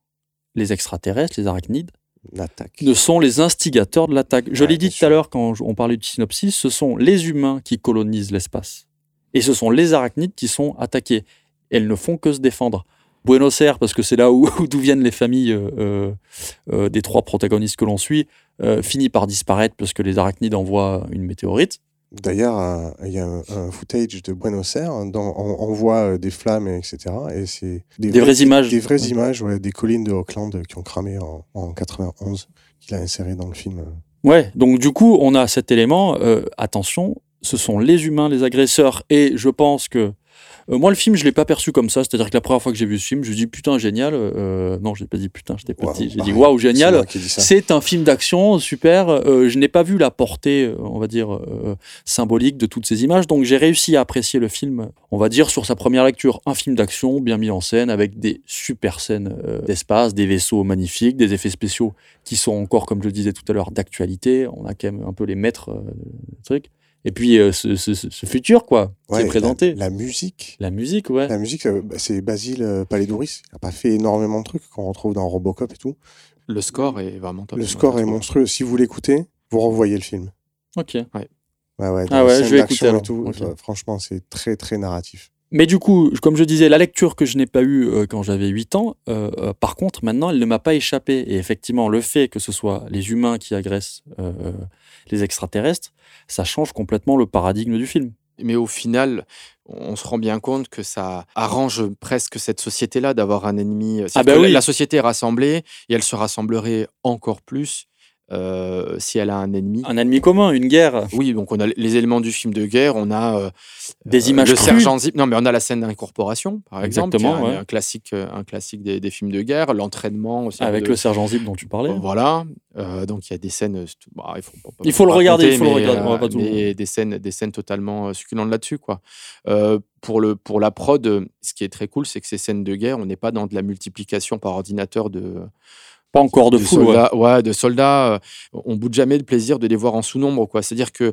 les extraterrestres, les arachnides, L'attaque. ne sont les instigateurs de l'attaque. Je Ouais, l'ai dit tout à l'heure quand on parlait du synopsis, ce sont les humains qui colonisent l'espace. Et ce sont les arachnides qui sont attaqués. Elles ne font que se défendre. Buenos Aires, parce que c'est là où d'où viennent les familles euh, euh, euh, des trois protagonistes que l'on suit, euh, finit par disparaître parce que les arachnides envoient une météorite. D'ailleurs, il y a un, un footage de Buenos Aires, dans, on, on voit euh, des flammes, etc. Et c'est Des vraies images. Des vraies Ouais. images, ouais, des collines de Auckland qui ont cramé en, en 91, qu'il a inséré dans le film. Ouais, donc du coup, on a cet élément. euh, attention, ce sont les humains, les agresseurs, et je pense que euh, moi, le film, je l'ai pas perçu comme ça. C'est-à-dire que la première fois que j'ai vu ce film, je me dis putain génial. euh, non, j'ai pas dit putain, j'étais petit. J'ai dit waouh génial. C'est un film d'action super. Euh, je n'ai pas vu la portée, euh, on va dire euh, symbolique de toutes ces images. Donc j'ai réussi à apprécier le film, on va dire sur sa première lecture, un film d'action bien mis en scène avec des super scènes euh, d'espace, des vaisseaux magnifiques, des effets spéciaux qui sont encore, comme je le disais tout à l'heure, d'actualité. On a quand même un peu les maîtres euh, du truc. Et puis euh, ce, ce- futur quoi, qui Ouais, est présenté. La, la musique. La musique, ouais. La musique, euh, bah, c'est Basile euh, Paledouris. Il n'a pas fait énormément de trucs qu'on retrouve dans Robocop et tout. Le score est vraiment top. Le score est monstrueux. Si vous l'écoutez, vous revoyez le film. Ok. Ouais, ouais, Ah ouais, je vais écouter et alors. tout, franchement, c'est très, très narratif. Mais du coup, comme je disais, la lecture que je n'ai pas eue euh, quand j'avais 8 ans, euh, euh, par contre, maintenant, elle ne m'a pas échappé. Et effectivement, le fait que ce soit les humains qui agressent les extraterrestres, ça change complètement le paradigme du film. Mais au final, on se rend bien compte que ça arrange presque cette société-là d'avoir un ennemi. Ah bah oui. La société est rassemblée et elle se rassemblerait encore plus euh, si elle a un ennemi. Un ennemi commun, une guerre. Oui, donc on a les éléments du film de guerre, on a euh, Des euh, images le crues. sergent Zip. Non, mais on a la scène d'incorporation, par exemple, Exactement, un, ouais. un classique, un classique des, des films de guerre, l'entraînement aussi. Avec de- le sergent Zip dont tu parlais. Voilà, Euh, donc il y a des scènes. bah, il faut, pas- pas Il faut le raconter, regarder, il faut le regarder, on va pas tout- mais des scènes, des scènes totalement succulentes là-dessus, quoi. Pour le pour la prod, ce qui est très cool, c'est que ces scènes de guerre, on n'est pas dans de la multiplication par ordinateur de Pas encore de, foule, ouais. soldats, ouais. de soldats. euh, on boude jamais le plaisir de les voir en sous-nombre, quoi. C'est-à-dire que euh,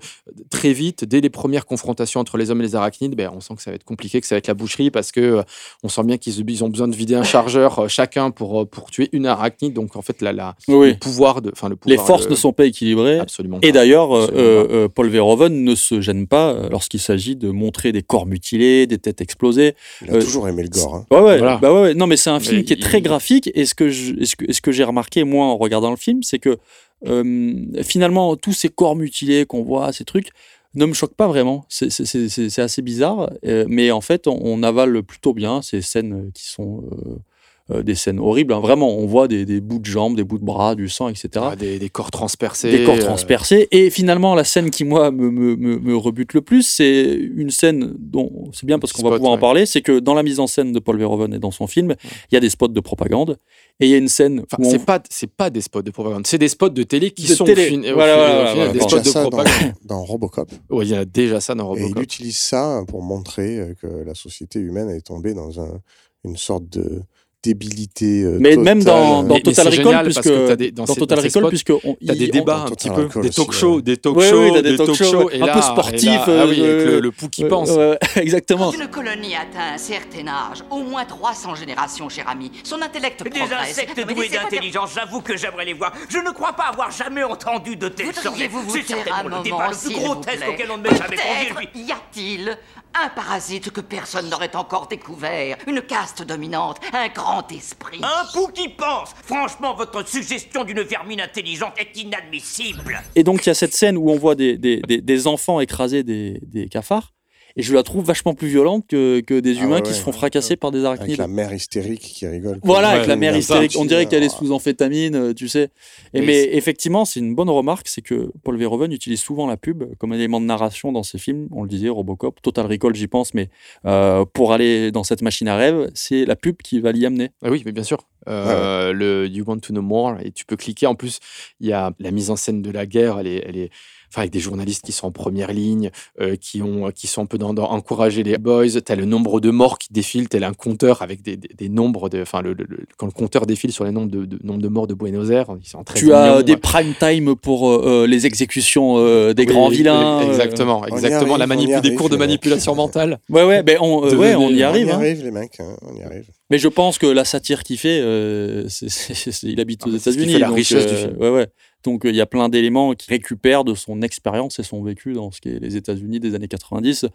très vite, dès les premières confrontations entre les hommes et les arachnides, ben, on sent que ça va être compliqué, que ça va être la boucherie, parce que euh, on sent bien qu'ils ils ont besoin de vider un chargeur euh, chacun pour pour tuer une arachnide. Donc en fait, la, la Oui. le pouvoir de, Les forces ne sont pas équilibrées. absolument. Et d'ailleurs, euh, euh, euh, Paul Verhoeven ne se gêne pas lorsqu'il s'agit de montrer des corps mutilés, des têtes explosées. Il a Euh, toujours aimé le gore. hein. Ouais, ouais, Voilà. bah ouais, ouais. Non, mais c'est un film Mais qui est très graphique. Et ce que je- et ce que, et ce que j'ai remarqué, moi, en regardant le film, c'est que euh, finalement, tous ces corps mutilés qu'on voit, ces trucs, ne me choquent pas vraiment. C'est- assez bizarre. euh, mais en fait, on, on avale plutôt bien ces scènes qui sont euh, des scènes horribles. hein. Vraiment, on voit des, des bouts de jambes, des bouts de bras, du sang, etc. Ah, des, des corps transpercés. des corps euh, transpercés. Et finalement, la scène qui, moi, me, me, me, me rebute le plus, c'est une scène dont c'est bien parce qu'on va pouvoir en parler, c'est que dans la mise en scène de Paul Verhoeven et dans son film, il y a des spots de propagande. Et il y a une scène Enfin, où on- c'est pas c'est pas des spots de propagande, c'est des spots de télé qui De sont télé. fin- Voilà, voilà, voilà, des spots de dans, Robocop. Il y a déjà ça dans Et il Robocop. utilise ça pour montrer que la société humaine est tombée dans un, une sorte de débilité. euh, mais totale. même dans, dans Mais- mais Total c'est Recall, génial puisque des- dans dans ces- Total dans Recall, spots, puisque on- T'as des débats on- un petit peu, Recall des talk shows, ouais. des talk Ouais, shows, oui, des des talk talk shows, shows, et un là- peu sportifs, ah oui, euh, avec le, le pou qui pense. exactement. Quand une colonie atteint un certain âge, au moins 300 générations, cher ami, son intellect Des progresse. insectes doués d'intelligence, j'avoue que j'aimerais les voir. Je ne crois pas avoir jamais entendu de telles sortes. Voudriez-vous vous C'est taire un certainement le débat moment, le plus s'il vous grotesque plaît auquel on ne m'ait jamais y a-t-il un parasite que personne n'aurait encore découvert, une caste dominante, un grand esprit. Un pou qui pense Franchement, votre suggestion d'une vermine intelligente est inadmissible. Et donc, il y a cette scène où on voit des, des, des, des enfants écraser des, des cafards. Et je la trouve vachement plus violente que, que des Ah humains ouais, qui ouais, se font ouais. fracasser par des Avec arachnides. la mère hystérique qui rigole. Voilà, avec la mère ça hystérique. On dirait qu'elle est sous amphétamine, euh, tu sais. Et Mais effectivement, c'est une bonne remarque, c'est que Paul Verhoeven utilise souvent la pub comme élément de narration dans ses films. On le disait, Robocop, Total Recall, j'y pense, mais euh, pour aller dans cette machine à rêve, c'est la pub qui va l'y amener. Ah oui, mais bien sûr. Euh, Le You Want to Know More et tu peux cliquer. En plus, il y a la mise en scène de la guerre. Elle est, elle est, enfin, avec des journalistes qui sont en première ligne, euh, qui ont, qui sont un peu dans, dans encourager les boys. T'as le nombre de morts qui défile, tel un compteur avec des, des, des nombres de, enfin, le, le- le- quand le compteur défile sur les nombres de, de, nombre de morts de Buenos Aires, ils sont en 13 Tu as des prime time pour euh, euh, les exécutions euh, des Oui, grands vilains. euh. Exactement, exactement. arrive, la des cours de manipulation mentale. Ouais, ouais, ben on, euh, ouais, on y arrive. on y hein. arrive, les mecs. hein, on y arrive. Mais je pense que la satire qu'il fait, euh, c'est- c'est- c'est- il habite Ah, aux c'est qui États-Unis. fait la donc, richesse du euh, film. Ouais, ouais. Donc euh, il y a plein d'éléments qui récupèrent de son expérience et son vécu dans ce qui est les États-Unis des années 90,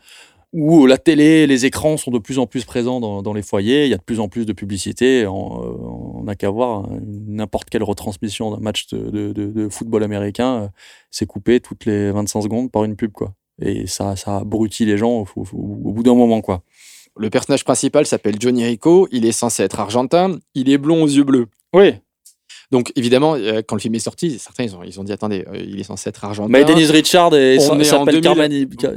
où la télé, les écrans sont de plus en plus présents dans, dans les foyers. Il y a de plus en plus de publicité. On euh, on n'a qu'à voir hein, n'importe quelle retransmission d'un match de, de- de- de football américain, euh, c'est coupé toutes les 25 secondes par une pub, quoi. et ça, ça abrutit les gens au, au- au bout d'un moment, quoi. Le personnage principal s'appelle Johnny Rico. Il est censé être argentin. Il est blond aux yeux bleus. Oui. Donc, évidemment, euh, quand le film est sorti, certains, ils ont, ils ont dit attendez, euh, il est censé être argentin. Mais Denise Richard est- On est en s'appelle 2000. Carmen Euh,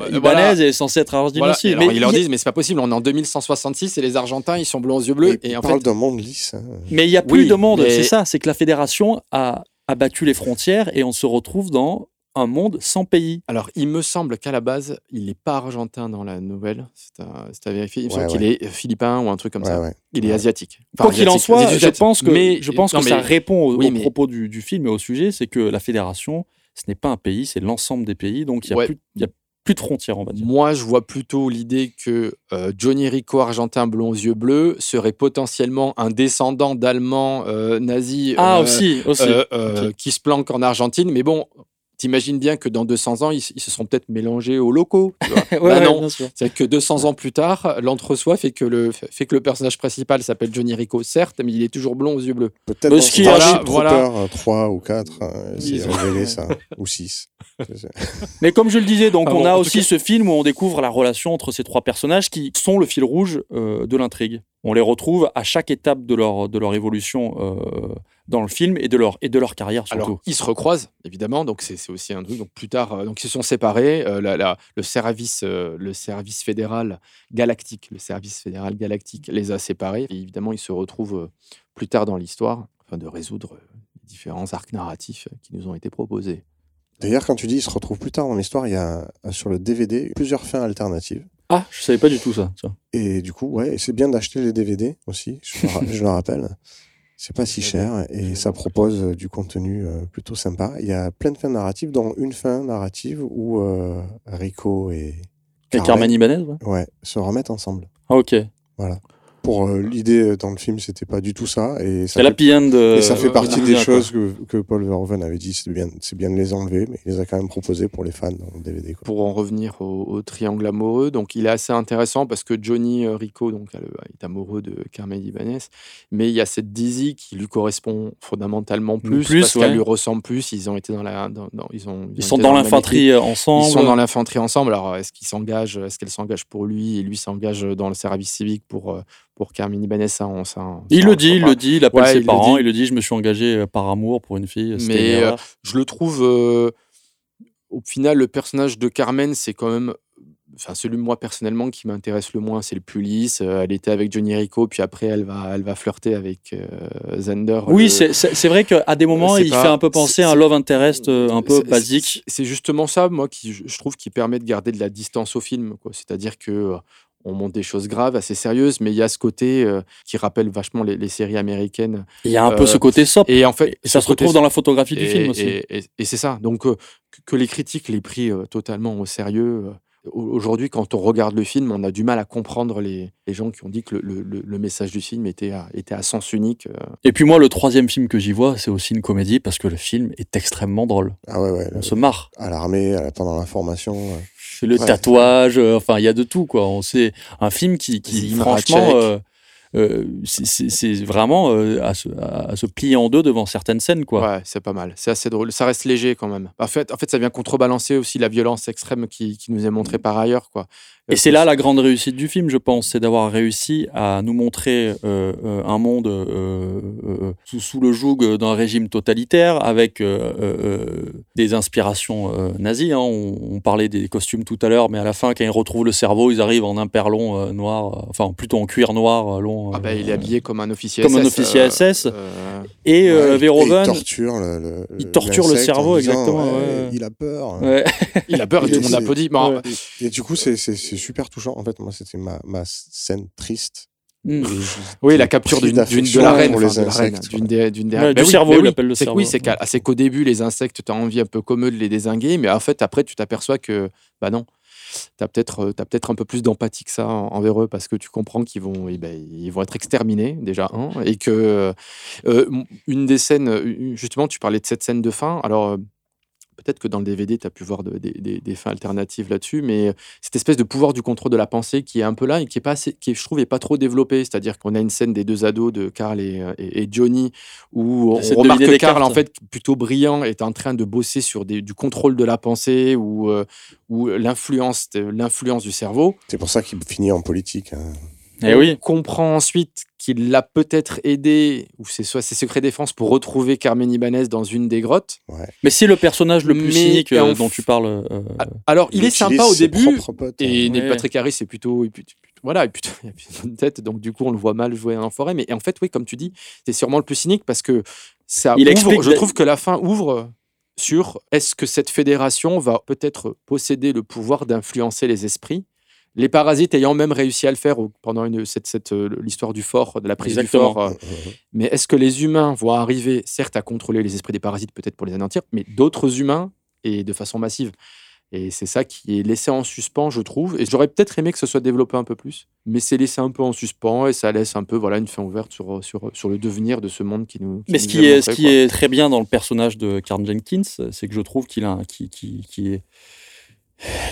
Ibanez voilà. et est censée être argentine Voilà. aussi. Mais ils leur a- disent mais c'est pas possible, on est en 2166 et les Argentins, ils sont blonds aux yeux bleus. Et, en parle fait, d'un monde lisse. hein. Mais il y a plus Oui, de monde, mais- c'est ça, c'est que la fédération a abattu les frontières et on se retrouve dans un monde sans pays. alors il me semble qu'à la base, il n'est pas argentin dans la nouvelle. C'est à, vérifier. Il me Ouais, semble qu'il est philippin ou un truc comme Ouais, ça. ouais. Il est Ouais. asiatique. Enfin, Quoi qu'il en soit, je pense que, Mais- je pense non, que mais- ça répond au, oui, au mais- propos du, du film et au sujet, c'est que la fédération, ce n'est pas un pays, c'est l'ensemble des pays, donc il n'y a, Ouais. plus- y a plus de frontières, on va dire. Moi, je vois plutôt l'idée que euh, Johnny Rico, argentin blond aux yeux bleus, serait potentiellement un descendant d'Allemands euh, nazis Ah, euh, aussi, aussi. euh, euh, Ok. qui se planquent en Argentine. Mais bon, t'imagines bien que dans 200 ans, ils, ils se seront peut-être mélangés aux locaux. tu vois. Ouais, Bah ouais, non, bien sûr. c'est que 200 ans plus tard, l'entre-soi fait que le fait que le personnage principal s'appelle Johnny Rico, certes, mais il est toujours blond aux yeux bleus. Peut-être ce qui voilà, voilà. euh, 3 ou 4, euh, c'est ont- révélé ça. ou 6. Mais comme je le disais, donc Ah on bon, a aussi cas- ce film où on découvre la relation entre ces trois personnages qui sont le fil rouge euh, de l'intrigue. On les retrouve à chaque étape de leur, de leur évolution euh, dans le film et de leur, et de leur carrière surtout. Alors, ils se recroisent, évidemment, donc c'est c'est aussi un truc. Donc, plus tard, euh, donc, ils se sont séparés. euh, la- la- le, service, euh, le service fédéral galactique, le service fédéral galactique les a séparés. Et évidemment, ils se retrouvent euh, plus tard dans l'histoire, afin de résoudre les différents arcs narratifs qui nous ont été proposés. D'ailleurs, quand tu dis il se retrouve plus tard dans l'histoire, il y a sur le DVD plusieurs fins alternatives. Ah, je savais pas du tout ça. Et du coup, ouais, c'est bien d'acheter les DVD aussi, je, le ra- je le rappelle. C'est pas si cher et ça propose euh, du contenu euh, plutôt sympa. Il y a plein de fins narratives, dont une fin narrative où euh, Rico et Et Carmen Ibanez ouais. ouais, se remettent ensemble. Ah, ok. Voilà. Pour euh, l'idée euh, dans le film, c'était pas du tout ça. Et ça C'est la fait, euh, et ça fait partie des choses que, que Paul Verhoeven avait dit c'est bien, c'est bien de les enlever, mais il les a quand même proposées pour les fans dans le DVD. Quoi. Pour en revenir au, au triangle amoureux, donc il est assez intéressant parce que Johnny euh, Rico donc, est amoureux de Carmen Ibanez, mais il y a cette Dizzy qui lui correspond fondamentalement plus, Plus, parce ouais. qu'elle lui ressemble plus. Ils ont été dans la, dans- dans- ils ont, Ils ont sont dans l'infanterie ensemble. Ils sont dans l'infanterie ensemble. Alors, est-ce qu'ils s'engagent Est-ce qu'elle s'engage pour lui et lui s'engage dans le service civique pour, euh, pour Carmen Ibanez Ça, on, ça, on- Il ça, le dit, il le dit, il appelle Ouais, ses il le parents, dit. il le dit, je me suis engagé euh, par amour pour une fille. Mais une euh, je le trouve, euh, au final, le personnage de Carmen, c'est quand même. Enfin, celui, moi, personnellement, qui m'intéresse le moins, c'est le plus lisse. Elle était avec Johnny Rico, puis après, elle va, elle va flirter avec euh, Zander. Oui, le- c'est- vrai qu'à des moments, il pas- fait un peu penser à un love interest un peu basique. c'est- justement ça, moi, qui je trouve qui permet de garder de la distance au film. C'est-à-dire que on montre des choses graves, assez sérieuses, mais il y a ce côté euh, qui rappelle vachement les, les séries américaines. Il y a un peu Euh, ce côté sop. Et en fait, Et ça se retrouve dans la photographie du et- film aussi. Et, c'est ça. Donc, euh, que, les critiques l'aient pris totalement au sérieux. Au- Aujourd'hui, quand on regarde le film, on a du mal à comprendre les, les gens qui ont dit que le, le- le- le message du film était à, était à sens unique. euh. Et puis moi, le troisième film que j'y vois, c'est aussi une comédie parce que le film est extrêmement drôle. Ah ouais, ouais. On le- se marre. à l'armée, à la- pendant la formation. euh, C'est le Ouais. tatouage, euh, enfin, il y a de tout, quoi. On sait un film qui, qui franchement. Euh, c'est- vraiment euh, à, se, à- à se plier en deux devant certaines scènes, quoi. Ouais, c'est pas mal. C'est assez drôle. Ça reste léger quand même. En fait, en fait ça vient contrebalancer aussi la violence extrême qui, qui nous est montrée par ailleurs. Quoi. Et c'est là la grande réussite du film, je pense, c'est d'avoir réussi à nous montrer euh, euh, un monde euh, euh, sous, sous le joug d'un régime totalitaire avec euh, euh, des inspirations euh, nazies. hein. On, on parlait des costumes tout à l'heure, mais à la fin, quand ils retrouvent le cerveau, ils arrivent en imperlon euh, noir, enfin plutôt en cuir noir euh, long. Ah bah, il est habillé comme un officier comme SS. un officier euh, SS. euh, Et euh, ouais, Verhoeven, il torture le, le- il torture le l'insecte en cerveau, disant, exactement, ouais, ouais. Il a peur. ouais. il a peur et Et tout le monde applaudit. Bon, ouais. Et du coup, c'est c'est- super touchant. En fait, moi, c'était ma, ma scène triste. Mm. Et Oui, la capture d'une de la reine, pour enfin, les de la reine, insectes. d'une des, Ouais, du Mais oui, cerveau, oui, le c'est Oui, cerveau. qu'au début, les insectes, tu as envie un peu comme eux de les désinguer, mais en fait, après, tu t'aperçois que, bah non, tu as peut-être peut un peu plus d'empathie que ça en- envers eux parce que tu comprends qu'ils vont, eh ben, ils vont être exterminés, déjà, un, et que euh, une des scènes, euh, justement, tu parlais de cette scène de fin, alors. Euh, peut-être que dans le DVD, tu as pu voir de- des- fins alternatives là-dessus, mais cette espèce de pouvoir du contrôle de la pensée qui est un peu là et qui est pas assez, qui est, je trouve, est pas trop développé. C'est-à-dire qu'on a une scène des deux ados de Carl et, euh, et- et Johnny où on remarque que Carl, en fait, plutôt brillant, est en train de bosser sur des- du contrôle de la pensée ou, euh, ou l'influence, de- l'influence du cerveau. C'est pour ça qu'il finit en politique. hein. Eh on oui. comprend ensuite qu'il l'a peut-être aidé, ou c'est soit ses secrets défense, pour retrouver Carmen Ibanez dans une des grottes. Mais c'est le personnage le plus Mais cynique euh, dont tu parles. euh, Alors, il, est sympa au début. potes, Et hein. Neil Ouais. Patrick Harris, c'est plutôt, et Voilà, et plutôt, il a une bonne tête, donc du coup, on le voit mal jouer en forêt. Mais en fait, oui, comme tu dis, c'est sûrement le plus cynique parce que ça Il ouvre, explique je trouve que la fin ouvre sur est-ce que cette fédération va peut-être posséder le pouvoir d'influencer les esprits? Les parasites ayant même réussi à le faire pendant une, cette, cette, euh, l'histoire du fort, de la prise Exactement. du fort. euh, mais est-ce que les humains vont arriver, certes, à contrôler les esprits des parasites, peut-être pour les anéantir, mais d'autres humains et de façon massive? Et c'est ça qui est laissé en suspens, je trouve. Et j'aurais peut-être aimé que ce soit développé un peu plus, mais c'est laissé un peu en suspens et ça laisse un peu voilà une fin ouverte sur, sur, sur le devenir de ce monde qui nous. Mais ce nous qui, est, ce qui est très bien dans le personnage de Karl Jenkins, c'est que je trouve qu'il a, un- qui, qui, qui est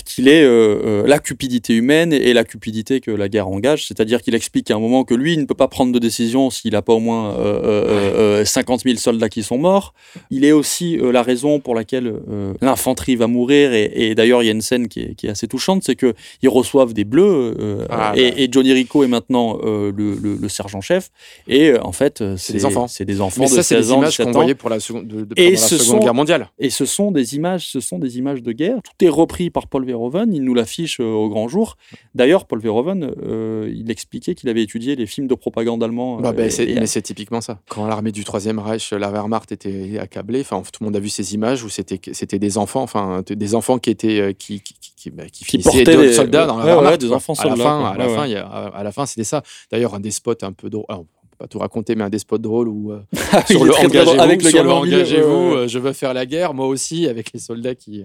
qu'il est euh, euh, la cupidité humaine et la cupidité que la guerre engage, c'est-à-dire qu'il explique à un moment que lui il ne peut pas prendre de décision s'il n'a pas au moins euh, euh, euh, 50 000 soldats qui sont morts. Il est aussi euh, la raison pour laquelle euh, l'infanterie va mourir et, et d'ailleurs il y a une scène qui est, qui est assez touchante, c'est que ils reçoivent des bleus euh, Ah, et, bah. et Johnny Rico est maintenant euh, le, le- le sergent-chef et euh, en fait euh, C'est des enfants. c'est des enfants Mais de ça, c'est 16 des ans, images 17 qu'on ans. voyait pour la seconde, de, de- Et la Seconde sont- Guerre mondiale. Et ce sont des images, ce sont des images de guerre. Tout est repris par Paul Verhoeven. Il nous l'affiche euh, au grand jour. D'ailleurs, Paul Verhoeven, euh, il expliquait qu'il avait étudié les films de propagande allemands. Bah, euh, bah, et- et- mais c'est typiquement ça. Quand l'armée du Troisième Reich, la Wehrmacht, était accablée, enfin, tout le monde a vu ces images où c'était des enfants, enfin, des enfants qui étaient euh, qui qui, qui, bah, qui finissaient portaient de des- soldats dans la ouais, ouais, Wehrmacht, des enfants à la soldats, fin, à la Ouais, fin, ouais. il y a- à, la fin, c'était ça. D'ailleurs, un des spots un peu drôle. Alors, pas tout raconter, mais un des spots drôles où euh, Ah sur le engagez-vous, ouais, ouais. euh, je veux faire la guerre, moi aussi, avec les soldats qui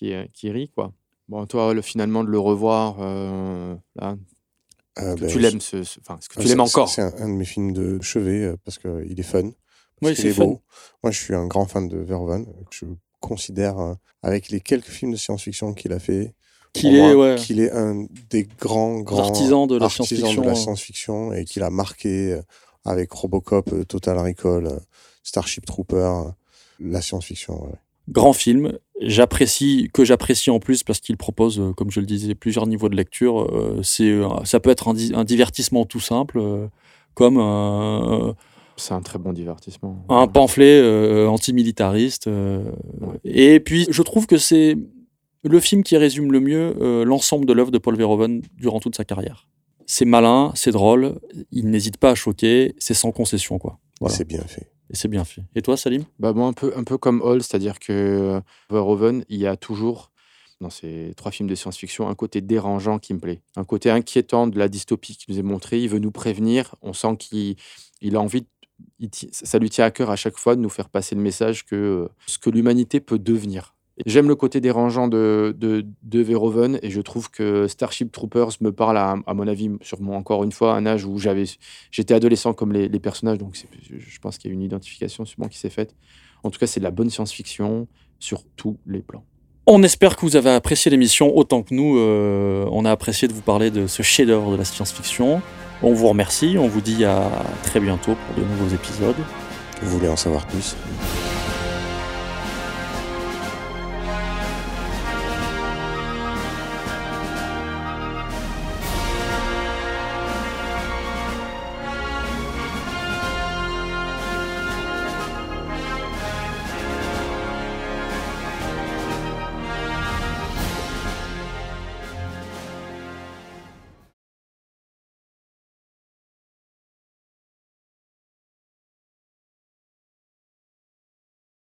qui, euh, qui rient quoi. Bon, toi, le, finalement, de le revoir, euh, là, Euh, que ben, tu l'aimes, ce, ce- que Ah, tu l'aimes c'est- encore? C'est un, un de mes films de chevet euh, parce qu'il est fun. Oui, Parce c'est beau. Moi, je suis un grand fan de Verhoeven. Je considère, euh, avec les quelques films de science-fiction qu'il a fait, Qu'il est, ouais. est un des grands, grands artisans de la science-fiction, et qu'il a marqué avec Robocop, Total Recall, Starship Trooper, la science-fiction. ouais. Grand film. J'apprécie, que j'apprécie en plus parce qu'il propose, euh, comme je le disais, plusieurs niveaux de lecture. Euh, c'est, euh, ça peut être un, di- un divertissement tout simple, euh, comme un, C'est un très bon divertissement. un pamphlet euh, antimilitariste. euh, Et puis, je trouve que c'est le film qui résume le mieux euh, l'ensemble de l'œuvre de Paul Verhoeven durant toute sa carrière. C'est malin, c'est drôle, il n'hésite pas à choquer, c'est sans concession, quoi. Voilà. C'est bien fait. Et c'est bien fait. Et toi, Salim? Bah un peu, un peu comme Hall, c'est-à-dire que euh, Verhoeven, il y a toujours, dans ces trois films de science-fiction, un côté dérangeant qui me plaît. Un côté inquiétant de la dystopie qui nous est montré. Il veut nous prévenir. On sent qu'il il a envie, ça lui tient à cœur à chaque fois de nous faire passer le message que euh, ce que l'humanité peut devenir. J'aime le côté dérangeant de, de, de Verhoeven et je trouve que Starship Troopers me parle, à, à mon avis, sûrement encore une fois, à un âge où j'avais, j'étais adolescent comme les, les personnages, donc je pense qu'il y a une identification sûrement qui s'est faite. En tout cas, c'est de la bonne science-fiction sur tous les plans. On espère que vous avez apprécié l'émission autant que nous. euh, on a apprécié de vous parler de ce chef-d'œuvre de la science-fiction. On vous remercie. On vous dit à très bientôt pour de nouveaux épisodes. Vous voulez en savoir plus?